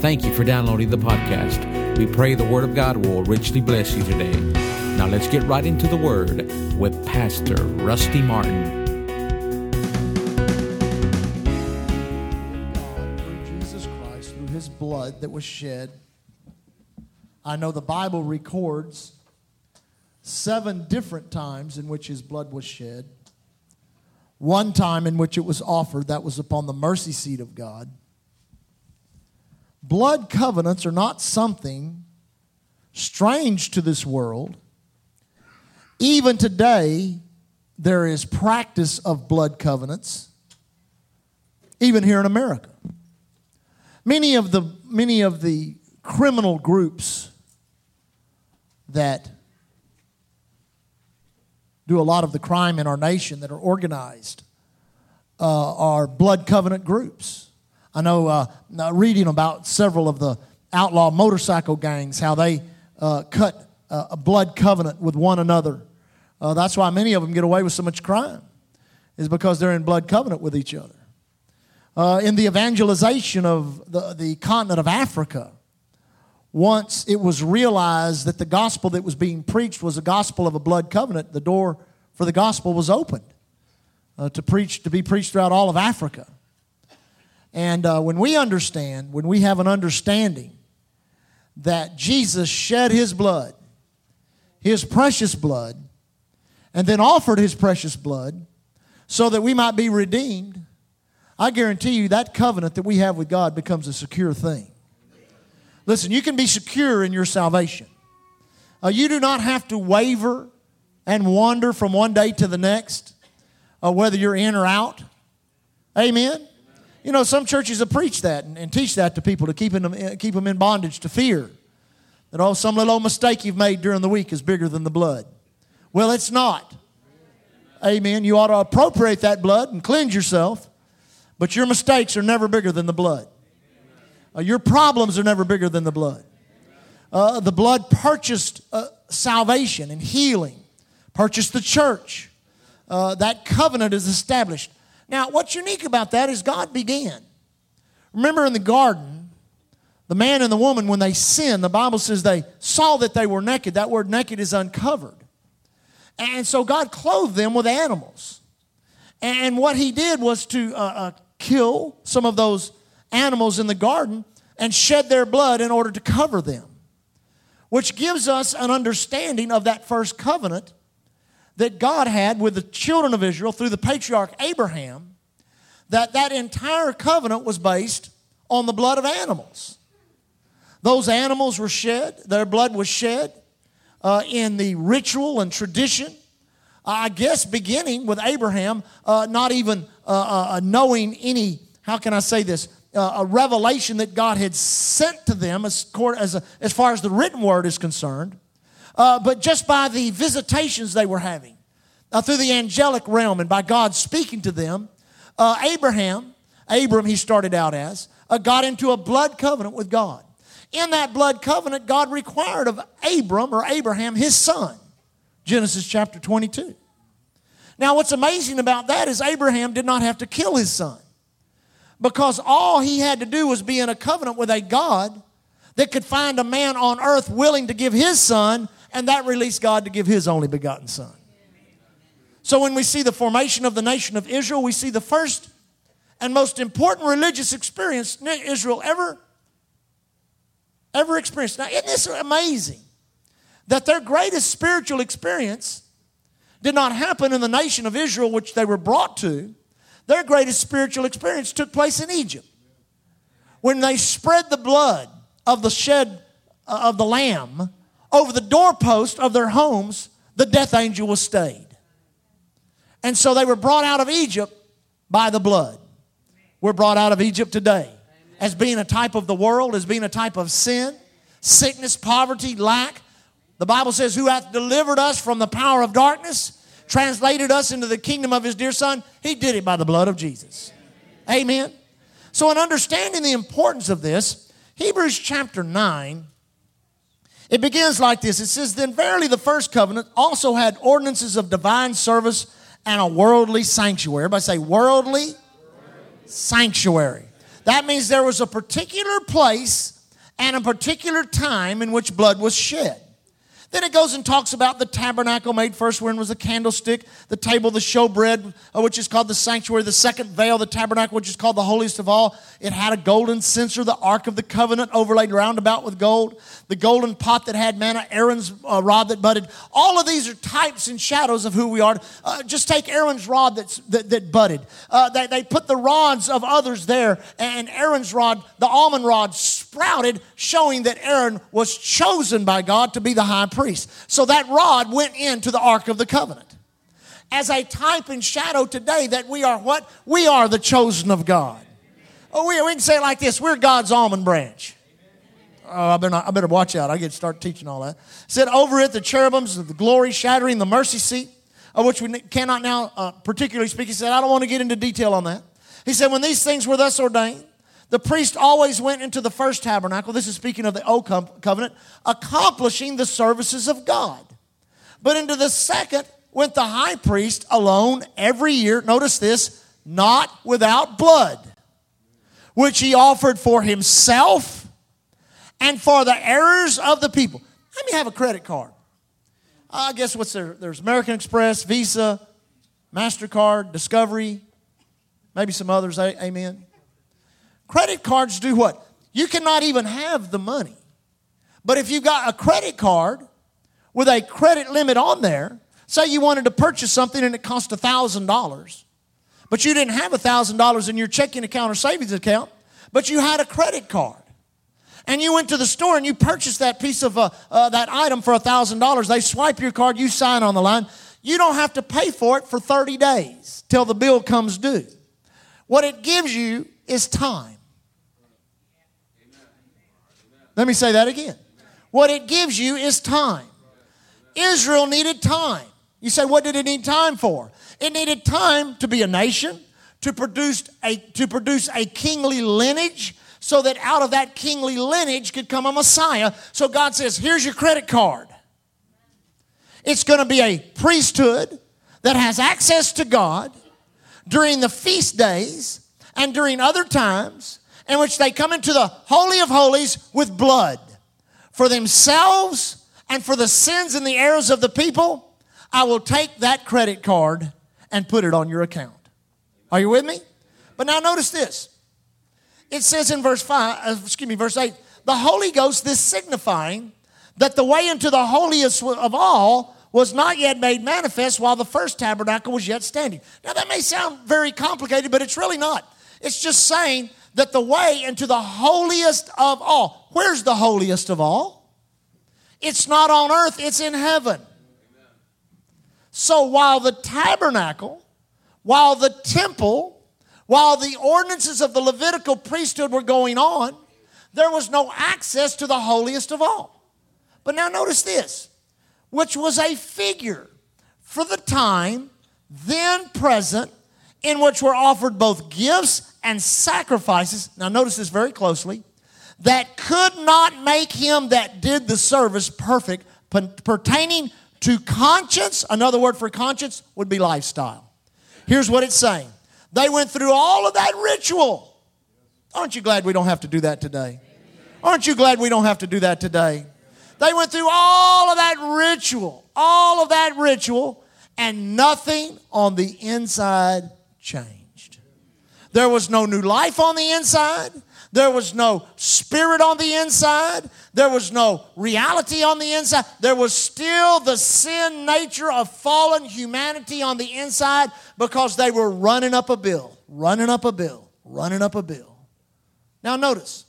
Thank you for downloading the podcast. We pray the Word of God will richly bless you today. Now let's get right into the Word with Pastor Rusty Martin. through Jesus Christ, through his blood that was shed. I know the Bible records seven different times in which his blood was shed. One time in which it was offered, that was upon the mercy seat of God. Blood covenants are not something strange to this world. Even today, there is practice of blood covenants, even here in America. Many of the, many of the criminal groups that do a lot of the crime in our nation that are organized uh, are blood covenant groups. I know uh, reading about several of the outlaw motorcycle gangs, how they uh, cut uh, a blood covenant with one another. Uh, that's why many of them get away with so much crime, is because they're in blood covenant with each other. Uh, in the evangelization of the, the continent of Africa, once it was realized that the gospel that was being preached was a gospel of a blood covenant, the door for the gospel was opened uh, to preach to be preached throughout all of Africa. And uh, when we understand, when we have an understanding that Jesus shed his blood, his precious blood, and then offered his precious blood so that we might be redeemed, I guarantee you that covenant that we have with God becomes a secure thing. Listen, you can be secure in your salvation. Uh, you do not have to waver and wander from one day to the next, uh, whether you're in or out. Amen. You know, some churches have preached that and, and teach that to people to keep them, keep them in bondage to fear. That, oh, some little old mistake you've made during the week is bigger than the blood. Well, it's not. Amen. You ought to appropriate that blood and cleanse yourself, but your mistakes are never bigger than the blood. Uh, your problems are never bigger than the blood. Uh, the blood purchased uh, salvation and healing, purchased the church. Uh, that covenant is established. Now, what's unique about that is God began. Remember in the garden, the man and the woman, when they sinned, the Bible says they saw that they were naked. That word naked is uncovered. And so God clothed them with animals. And what he did was to uh, uh, kill some of those animals in the garden and shed their blood in order to cover them, which gives us an understanding of that first covenant that God had with the children of Israel through the patriarch Abraham, that that entire covenant was based on the blood of animals. Those animals were shed, their blood was shed uh, in the ritual and tradition. I guess beginning with Abraham, uh, not even uh, uh knowing any, how can I say this, uh, a revelation that God had sent to them as, as, as far as the written word is concerned, uh, but just by the visitations they were having uh, through the angelic realm and by God speaking to them, uh, Abraham, Abram he started out as, uh, got into a blood covenant with God. In that blood covenant, God required of Abram or Abraham his son. Genesis chapter 22. Now, what's amazing about that is Abraham did not have to kill his son because all he had to do was be in a covenant with a God that could find a man on earth willing to give his son, and that released God to give his only begotten son. So when we see the formation of the nation of Israel, we see the first and most important religious experience Israel ever ever experienced. Now, isn't this amazing? That their greatest spiritual experience did not happen in the nation of Israel, which they were brought to. Their greatest spiritual experience took place in Egypt. When they spread the blood of the shed uh, of the lamb over the doorpost of their homes, the death angel was stayed. And so they were brought out of Egypt by the blood. We're brought out of Egypt today as being a type of the world, as being a type of sin, sickness, poverty, lack. The Bible says, Who hath delivered us from the power of darkness translated us into the kingdom of his dear son, he did it by the blood of Jesus. Amen. So, in understanding the importance of this, Hebrews chapter 9, it begins like this. It says, Then verily the first covenant also had ordinances of divine service and a worldly sanctuary. Everybody say, worldly sanctuary. That means there was a particular place and a particular time in which blood was shed. Then it goes and talks about the tabernacle made first, wherein was the candlestick, the table, the showbread, uh, which is called the sanctuary, the second veil, the tabernacle, which is called the holiest of all. It had a golden censer, the ark of the covenant, overlaid round about with gold, the golden pot that had manna, Aaron's uh, rod that budded. All of these are types and shadows of who we are. Uh, just take Aaron's rod that's, that, that budded. Uh, they, they put the rods of others there, and Aaron's rod, the almond rod, sprouted, showing that Aaron was chosen by God to be the high priest. So that rod went into the Ark of the Covenant. As a type and shadow today that we are what? We are the chosen of God. Oh, we, we can say it like this we're God's almond branch. Oh, I better, I better watch out. I get to start teaching all that. Said over it, the cherubims, of the glory shattering, the mercy seat, of which we cannot now uh, particularly speak. He said, I don't want to get into detail on that. He said, when these things were thus ordained, the priest always went into the first tabernacle. This is speaking of the old covenant, accomplishing the services of God. But into the second went the high priest alone every year. Notice this, not without blood, which he offered for himself and for the errors of the people. Let me have a credit card. I guess what's there? There's American Express, Visa, MasterCard, Discovery, maybe some others. Amen. Credit cards do what? You cannot even have the money. But if you've got a credit card with a credit limit on there, say you wanted to purchase something and it cost $1,000, but you didn't have $1,000 in your checking account or savings account, but you had a credit card. And you went to the store and you purchased that piece of uh, uh, that item for $1,000. They swipe your card, you sign on the line. You don't have to pay for it for 30 days till the bill comes due. What it gives you is time. Let me say that again. What it gives you is time. Israel needed time. You say, what did it need time for? It needed time to be a nation, to produce a, to produce a kingly lineage, so that out of that kingly lineage could come a Messiah. So God says, here's your credit card. It's going to be a priesthood that has access to God during the feast days and during other times in which they come into the Holy of Holies with blood for themselves and for the sins and the errors of the people, I will take that credit card and put it on your account. Are you with me? But now notice this. It says in verse 5, uh, excuse me, verse 8, the Holy Ghost, this signifying that the way into the holiest of all was not yet made manifest while the first tabernacle was yet standing. Now that may sound very complicated, but it's really not. It's just saying that the way into the holiest of all, where's the holiest of all? It's not on earth, it's in heaven. So while the tabernacle, while the temple, while the ordinances of the Levitical priesthood were going on, there was no access to the holiest of all. But now notice this, which was a figure for the time then present in which were offered both gifts and sacrifices, now notice this very closely, that could not make him that did the service perfect pertaining to conscience. Another word for conscience would be lifestyle. Here's what it's saying they went through all of that ritual. Aren't you glad we don't have to do that today? Aren't you glad we don't have to do that today? They went through all of that ritual, all of that ritual, and nothing on the inside changed. There was no new life on the inside. There was no spirit on the inside. There was no reality on the inside. There was still the sin nature of fallen humanity on the inside because they were running up a bill, running up a bill, running up a bill. Now, notice,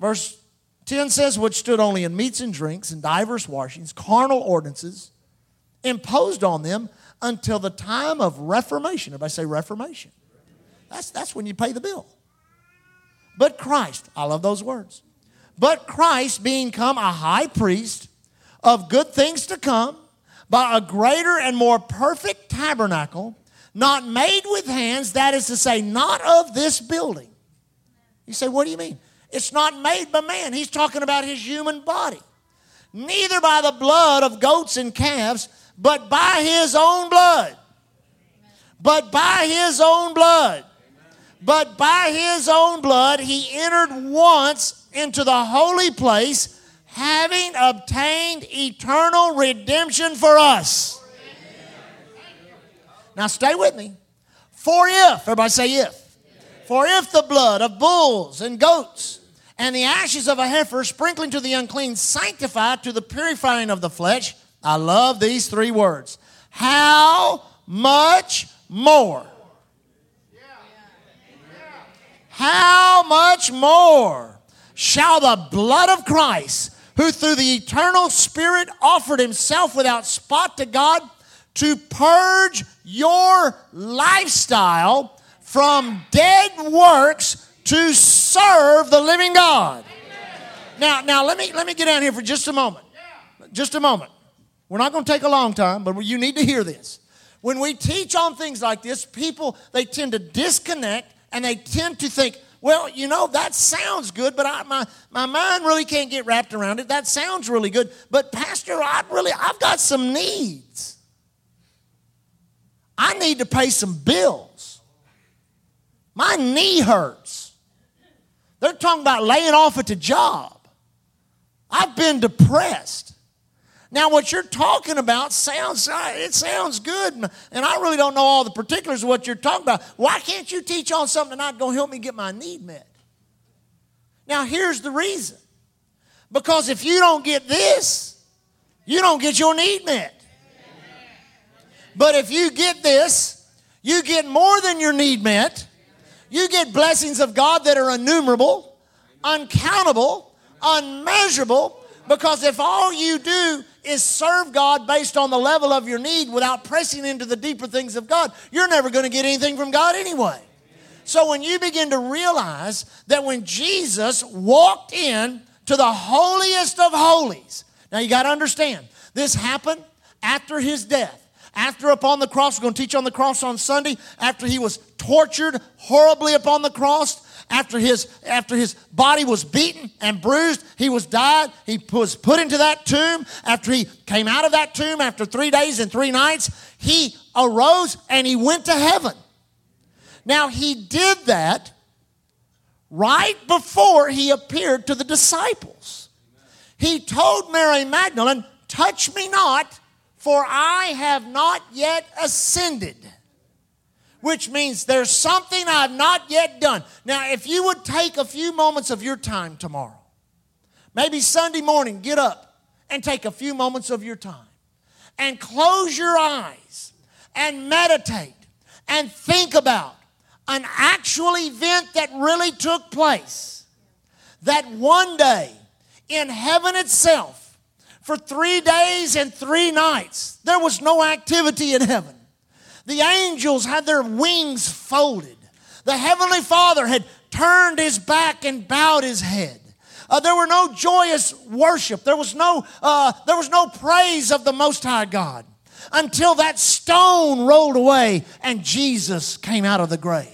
verse 10 says, which stood only in meats and drinks and divers washings, carnal ordinances imposed on them until the time of Reformation. Everybody say Reformation. That's, that's when you pay the bill. But Christ, I love those words. But Christ being come a high priest of good things to come by a greater and more perfect tabernacle, not made with hands, that is to say, not of this building. You say, what do you mean? It's not made by man. He's talking about his human body. Neither by the blood of goats and calves, but by his own blood. But by his own blood But by his own blood he entered once into the holy place, having obtained eternal redemption for us. Now stay with me. For if, everybody say if. For if the blood of bulls and goats and the ashes of a heifer sprinkling to the unclean sanctify to the purifying of the flesh, I love these three words. How much more? How much more shall the blood of Christ, who through the eternal Spirit offered himself without spot to God, to purge your lifestyle from dead works to serve the living God. Now, now let me let me get down here for just a moment. Just a moment. We're not going to take a long time, but you need to hear this. When we teach on things like this, people they tend to disconnect and they tend to think, well, you know, that sounds good, but I, my, my mind really can't get wrapped around it. That sounds really good, but Pastor, I really, I've got some needs. I need to pay some bills. My knee hurts. They're talking about laying off at the job. I've been depressed. Now, what you're talking about sounds uh, it sounds good, and I really don't know all the particulars of what you're talking about. Why can't you teach on something not going to help me get my need met? Now, here's the reason. Because if you don't get this, you don't get your need met. But if you get this, you get more than your need met. You get blessings of God that are innumerable, uncountable, unmeasurable, because if all you do is serve God based on the level of your need without pressing into the deeper things of God, you're never going to get anything from God anyway. So when you begin to realize that when Jesus walked in to the holiest of holies, now you got to understand, this happened after his death. After upon the cross, we're going to teach on the cross on Sunday, after he was tortured horribly upon the cross, after his, after his body was beaten and bruised, he was died. He was put into that tomb. After he came out of that tomb, after three days and three nights, he arose and he went to heaven. Now, he did that right before he appeared to the disciples. He told Mary Magdalene, Touch me not, for I have not yet ascended which means there's something I've not yet done. Now, if you would take a few moments of your time tomorrow, maybe Sunday morning, get up and take a few moments of your time and close your eyes and meditate and think about an actual event that really took place. That one day in heaven itself, for three days and three nights, there was no activity in heaven. The angels had their wings folded. The Heavenly Father had turned his back and bowed his head. Uh, there were no joyous worship. There was no, uh, there was no praise of the Most High God until that stone rolled away and Jesus came out of the grave.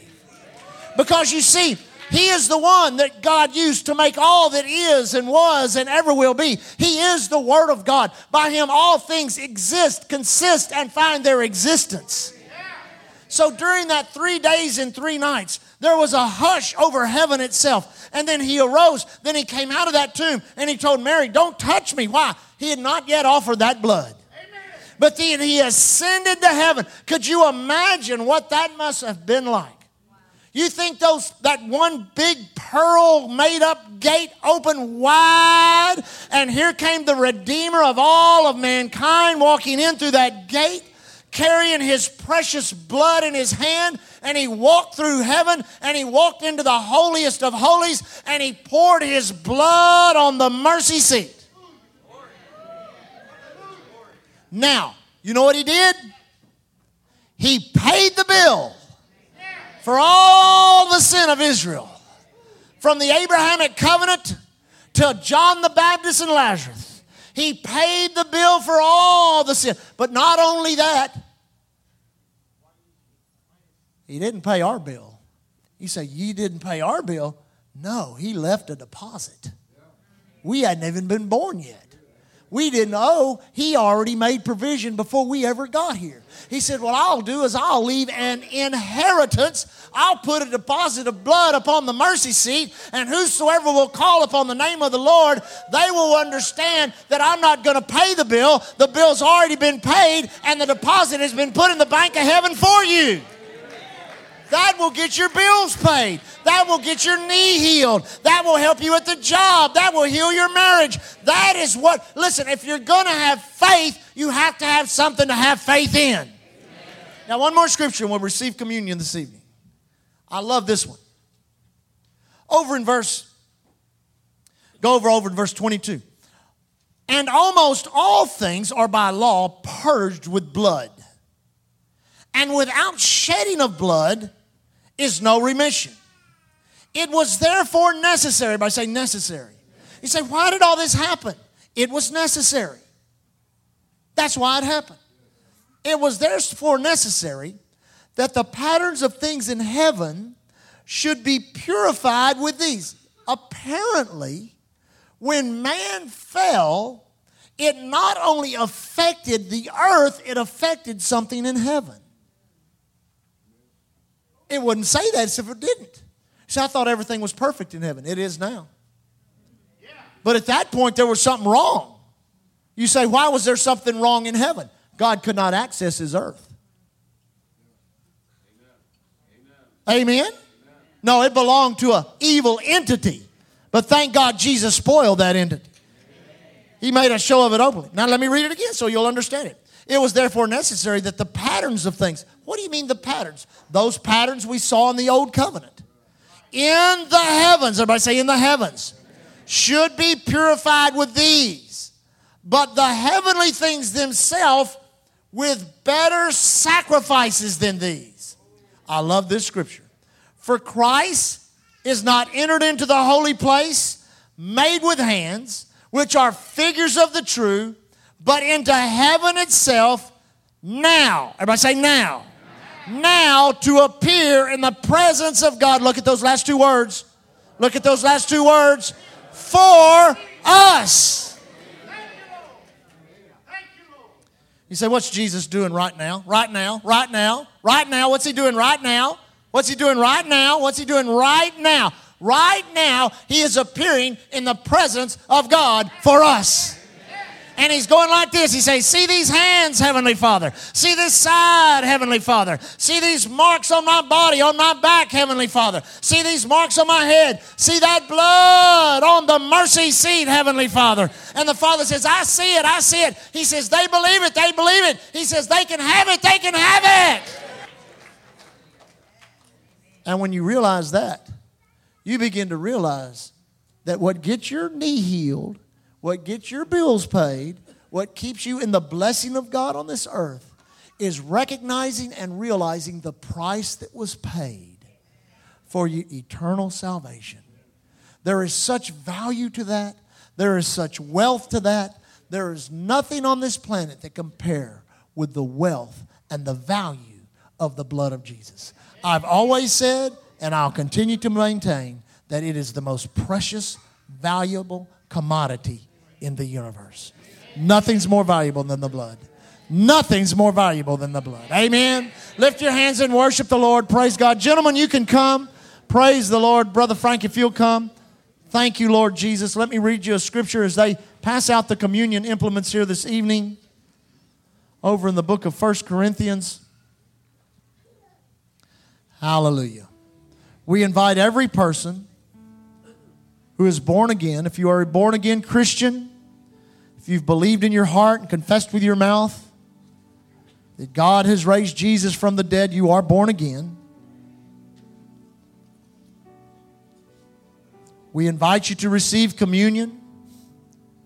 Because you see, he is the one that God used to make all that is and was and ever will be. He is the Word of God. By Him, all things exist, consist, and find their existence. So during that three days and three nights, there was a hush over heaven itself. And then he arose. Then he came out of that tomb and he told Mary, Don't touch me. Why? He had not yet offered that blood. But then he ascended to heaven. Could you imagine what that must have been like? You think those that one big pearl made up gate opened wide and here came the redeemer of all of mankind walking in through that gate? carrying his precious blood in his hand, and he walked through heaven and he walked into the holiest of holies and he poured his blood on the mercy seat. Now, you know what he did? He paid the bill for all the sin of Israel. From the Abrahamic covenant to John the Baptist and Lazarus. He paid the bill for all the sin. But not only that, He didn't pay our bill. You say, You didn't pay our bill? No, He left a deposit. We hadn't even been born yet. we didn't owe, He already made provision before we ever got here. He said, What I'll do is I'll leave an inheritance. I'll put a deposit of blood upon the mercy seat, and whosoever will call upon the name of the Lord, they will understand that I'm not going to pay the bill. The bill's already been paid, and the deposit has been put in the bank of heaven for you. That will get your bills paid. That will get your knee healed. That will help you at the job. That will heal your marriage. That is what, listen, if you're going to have faith, you have to have something to have faith in. Now, one more scripture we'll receive communion this evening. I love this one. Over in verse, go over over in verse 22. And almost all things are by law purged with blood. And without shedding of blood, is no remission. It was therefore necessary, by saying necessary. You say, why did all this happen? It was necessary. That's why it happened. It was therefore necessary that the patterns of things in heaven should be purified with these. Apparently, when man fell, it not only affected the earth, it affected something in heaven. It wouldn't say that if it didn't. See, I thought everything was perfect in heaven. It is now. But at that point, there was something wrong. You say, why was there something wrong in heaven? God could not access his earth. Amen? No, it belonged to an evil entity. But thank God Jesus spoiled that entity. He made a show of it openly. Now let me read it again so you'll understand it. It was therefore necessary that the patterns of things, what do you mean the patterns? Those patterns we saw in the old covenant. In the heavens, everybody say in the heavens, should be purified with these. But the heavenly things themselves with better sacrifices than these. I love this scripture. For Christ is not entered into the holy place made with hands, which are figures of the true but into heaven itself now. Everybody say now. Now to appear in the presence of God. Look at those last two words. Look at those last two words. For us. You say, what's Jesus doing right now? Right now, right now, right now. What's he doing right now? What's he doing right now? What's he doing right now? Right now, he is appearing in the presence of God for us. And he's going like this. He says, See these hands, Heavenly Father. See this side, Heavenly Father. See these marks on my body, on my back, Heavenly Father. See these marks on my head. See that blood on the mercy seat, Heavenly Father. And the Father says, I see it, I see it. He says, They believe it, they believe it. He says, They can have it, they can have it. And when you realize that, you begin to realize that what gets your knee healed what gets your bills paid, what keeps you in the blessing of God on this earth, is recognizing and realizing the price that was paid for your eternal salvation. There is such value to that. There is such wealth to that. There is nothing on this planet that compare with the wealth and the value of the blood of Jesus. I've always said, and I'll continue to maintain, that it is the most precious, valuable commodity in the universe. Nothing's more valuable than the blood. Nothing's more valuable than the blood. Amen. Lift your hands and worship the Lord. Praise God. Gentlemen, you can come. Praise the Lord. Brother Frank, if you'll come. Thank you, Lord Jesus. Let me read you a scripture as they pass out the communion implements here this evening over in the book of First Corinthians. Hallelujah. We invite every person who is born again, if you are a born again Christian, if you've believed in your heart and confessed with your mouth that God has raised Jesus from the dead, you are born again. We invite you to receive communion.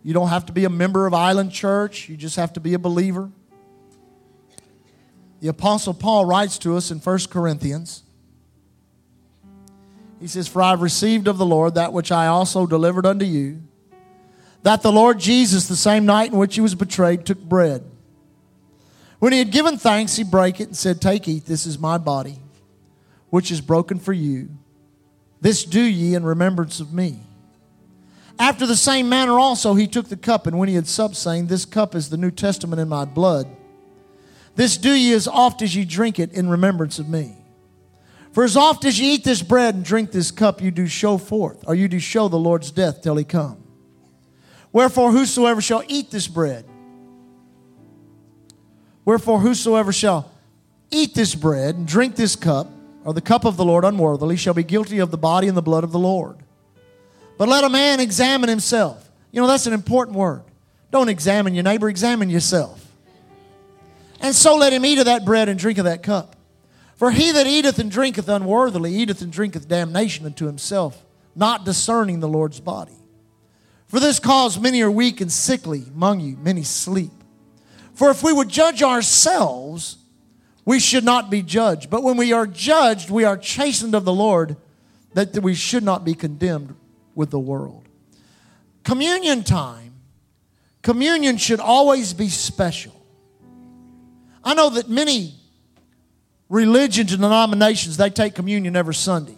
You don't have to be a member of Island Church, you just have to be a believer. The Apostle Paul writes to us in 1 Corinthians. He says, For I have received of the Lord that which I also delivered unto you that the Lord Jesus, the same night in which he was betrayed, took bread. When he had given thanks, he brake it and said, Take, eat, this is my body, which is broken for you. This do ye in remembrance of me. After the same manner also he took the cup, and when he had supped, saying, This cup is the New Testament in my blood. This do ye as oft as ye drink it in remembrance of me. For as oft as ye eat this bread and drink this cup, you do show forth, or you do show the Lord's death till he come. Wherefore, whosoever shall eat this bread, wherefore, whosoever shall eat this bread and drink this cup, or the cup of the Lord unworthily, shall be guilty of the body and the blood of the Lord. But let a man examine himself. You know, that's an important word. Don't examine your neighbor, examine yourself. And so let him eat of that bread and drink of that cup. For he that eateth and drinketh unworthily eateth and drinketh damnation unto himself, not discerning the Lord's body. For this cause many are weak and sickly among you, many sleep. For if we would judge ourselves, we should not be judged. But when we are judged, we are chastened of the Lord, that we should not be condemned with the world. Communion time, communion should always be special. I know that many religions and denominations they take communion every Sunday.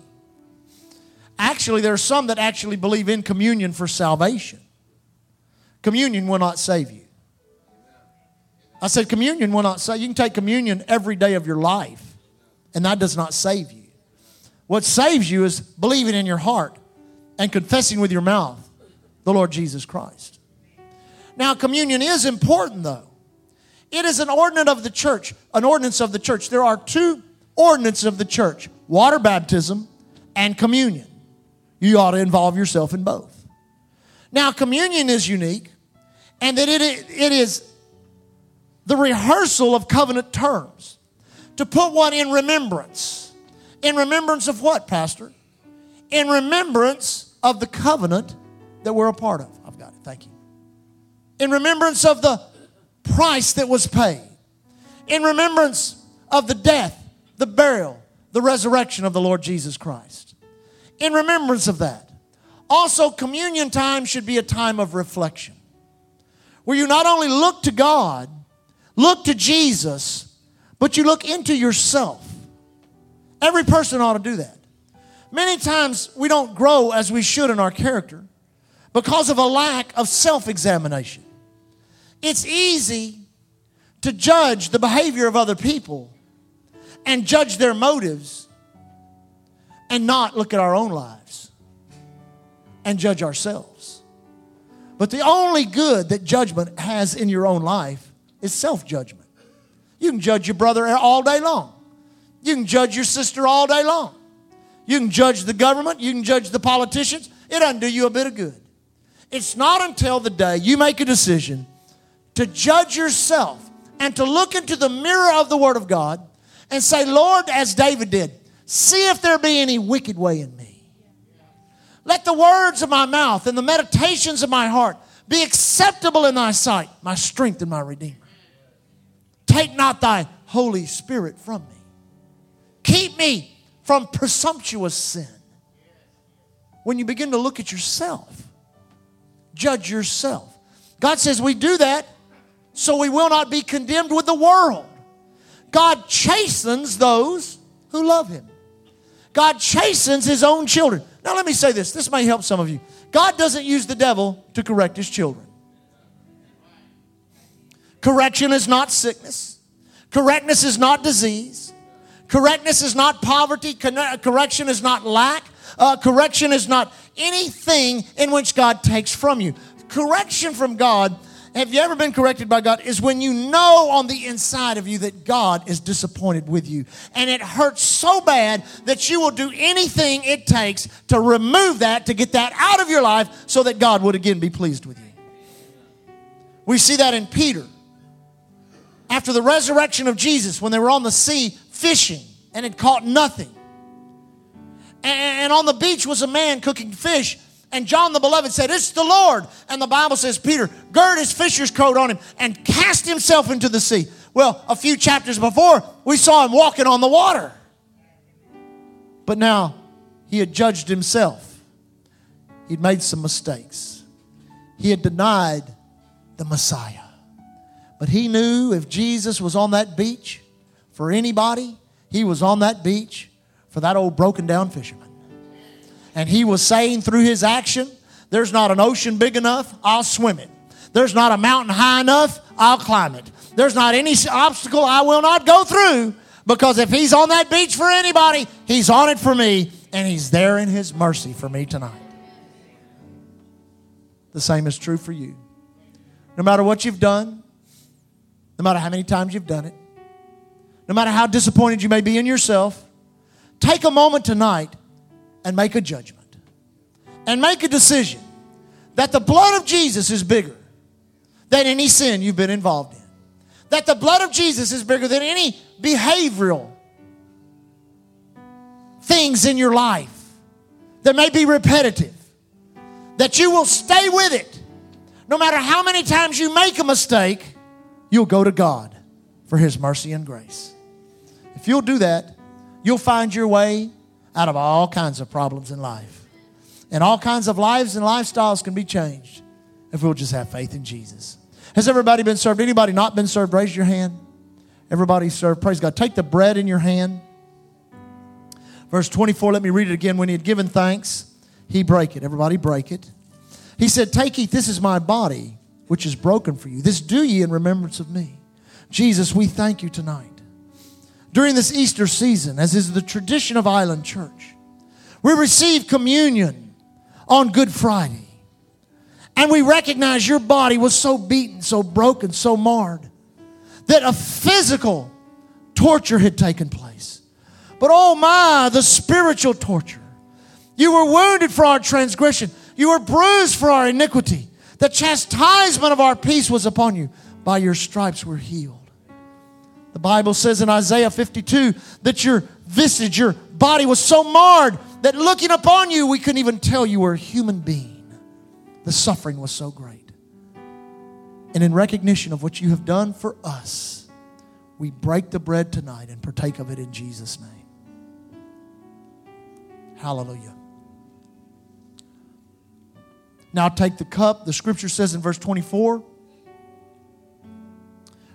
Actually, there are some that actually believe in communion for salvation. Communion will not save you. I said, communion will not save you. You can take communion every day of your life, and that does not save you. What saves you is believing in your heart and confessing with your mouth the Lord Jesus Christ. Now, communion is important, though. It is an ordinance of the church, an ordinance of the church. There are two ordinances of the church water baptism and communion. You ought to involve yourself in both. Now, communion is unique, and that it, it is the rehearsal of covenant terms to put one in remembrance. In remembrance of what, Pastor? In remembrance of the covenant that we're a part of. I've got it. Thank you. In remembrance of the price that was paid. In remembrance of the death, the burial, the resurrection of the Lord Jesus Christ. In remembrance of that. Also, communion time should be a time of reflection where you not only look to God, look to Jesus, but you look into yourself. Every person ought to do that. Many times we don't grow as we should in our character because of a lack of self examination. It's easy to judge the behavior of other people and judge their motives and not look at our own lives and judge ourselves. But the only good that judgment has in your own life is self judgment. You can judge your brother all day long, you can judge your sister all day long. You can judge the government, you can judge the politicians. It doesn't do you a bit of good. It's not until the day you make a decision to judge yourself and to look into the mirror of the Word of God and say, Lord, as David did, see if there be any wicked way in me. Let the words of my mouth and the meditations of my heart be acceptable in thy sight, my strength and my redeemer. Take not thy Holy Spirit from me. Keep me from presumptuous sin. When you begin to look at yourself, judge yourself. God says we do that so we will not be condemned with the world. God chastens those who love Him. God chastens His own children. Now, let me say this this may help some of you. God doesn't use the devil to correct His children. Correction is not sickness, correctness is not disease, correctness is not poverty, correction is not lack, uh, correction is not anything in which God takes from you. Correction from God have you ever been corrected by God? Is when you know on the inside of you that God is disappointed with you. And it hurts so bad that you will do anything it takes to remove that, to get that out of your life, so that God would again be pleased with you. We see that in Peter. After the resurrection of Jesus, when they were on the sea fishing and had caught nothing. And on the beach was a man cooking fish and John the Beloved said, It's the Lord. And the Bible says, Peter, gird his fisher's coat on him and cast himself into the sea. Well, a few chapters before, we saw him walking on the water. But now, he had judged himself. He'd made some mistakes. He had denied the Messiah. But he knew if Jesus was on that beach for anybody, he was on that beach for that old broken down fisherman. And he was saying through his action There's not an ocean big enough, I'll swim it. There's not a mountain high enough, I'll climb it. There's not any obstacle I will not go through because if He's on that beach for anybody, He's on it for me, and He's there in His mercy for me tonight. The same is true for you. No matter what you've done, no matter how many times you've done it, no matter how disappointed you may be in yourself, take a moment tonight and make a judgment and make a decision that the blood of Jesus is bigger than any sin you've been involved in. That the blood of Jesus is bigger than any behavioral things in your life that may be repetitive. That you will stay with it. No matter how many times you make a mistake, you'll go to God for His mercy and grace. If you'll do that, you'll find your way out of all kinds of problems in life. And all kinds of lives and lifestyles can be changed if we'll just have faith in Jesus. Has everybody been served? Anybody not been served? Raise your hand. Everybody served. Praise God. Take the bread in your hand. Verse 24, let me read it again. When he had given thanks, he break it. Everybody break it. He said, Take, eat, this is my body, which is broken for you. This do ye in remembrance of me. Jesus, we thank you tonight during this Easter season, as is the tradition of Island Church. We receive communion on Good Friday. And we recognize your body was so beaten, so broken, so marred that a physical torture had taken place. But oh my, the spiritual torture. You were wounded for our transgression, you were bruised for our iniquity. The chastisement of our peace was upon you. By your stripes we're healed. The Bible says in Isaiah 52 that your visage, your body was so marred that looking upon you, we couldn't even tell you were a human being. The suffering was so great. And in recognition of what you have done for us, we break the bread tonight and partake of it in Jesus' name. Hallelujah. Now take the cup. The scripture says in verse 24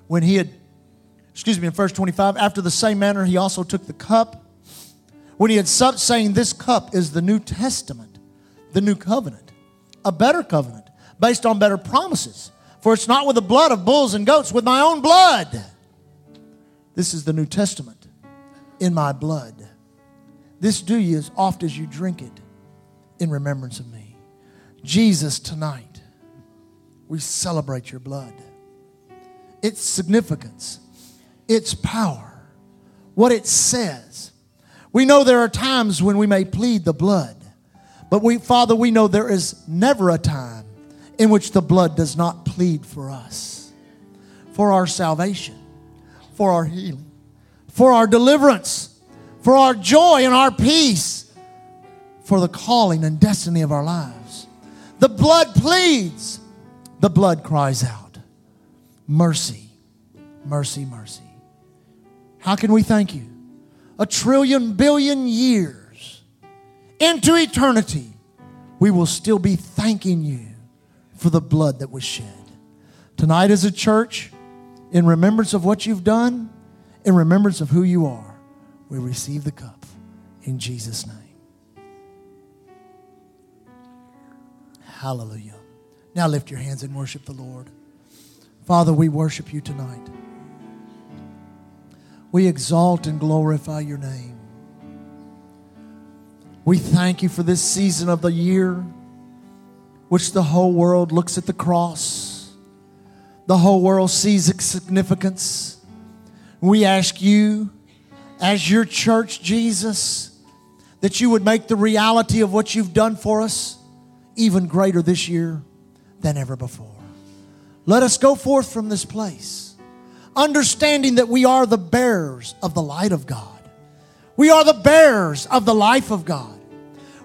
when he had excuse me, in verse 25, after the same manner, he also took the cup. When he had supped, saying, This cup is the New Testament, the new covenant, a better covenant, based on better promises. For it's not with the blood of bulls and goats, with my own blood. This is the New Testament in my blood. This do ye as oft as you drink it in remembrance of me. Jesus, tonight, we celebrate your blood. Its significance its power, what it says. We know there are times when we may plead the blood, but we, Father, we know there is never a time in which the blood does not plead for us, for our salvation, for our healing, for our deliverance, for our joy and our peace, for the calling and destiny of our lives. The blood pleads, the blood cries out, Mercy, mercy, mercy. How can we thank you? A trillion billion years into eternity, we will still be thanking you for the blood that was shed. Tonight, as a church, in remembrance of what you've done, in remembrance of who you are, we receive the cup in Jesus' name. Hallelujah. Now lift your hands and worship the Lord. Father, we worship you tonight. We exalt and glorify your name. We thank you for this season of the year, which the whole world looks at the cross. The whole world sees its significance. We ask you, as your church, Jesus, that you would make the reality of what you've done for us even greater this year than ever before. Let us go forth from this place understanding that we are the bearers of the light of God. We are the bearers of the life of God.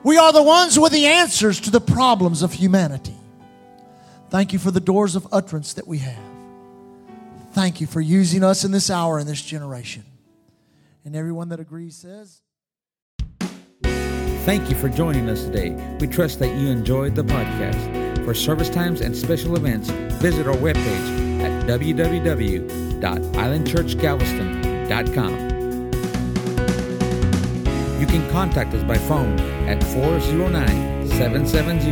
We are the ones with the answers to the problems of humanity. Thank you for the doors of utterance that we have. Thank you for using us in this hour, in this generation. And everyone that agrees says, Thank you for joining us today. We trust that you enjoyed the podcast. For service times and special events, visit our webpage at www www.islandchurchgalveston.com. You can contact us by phone at 409 770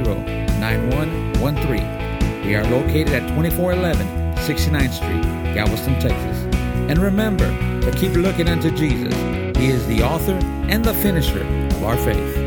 9113. We are located at 2411 69th Street, Galveston, Texas. And remember to keep looking unto Jesus. He is the author and the finisher of our faith.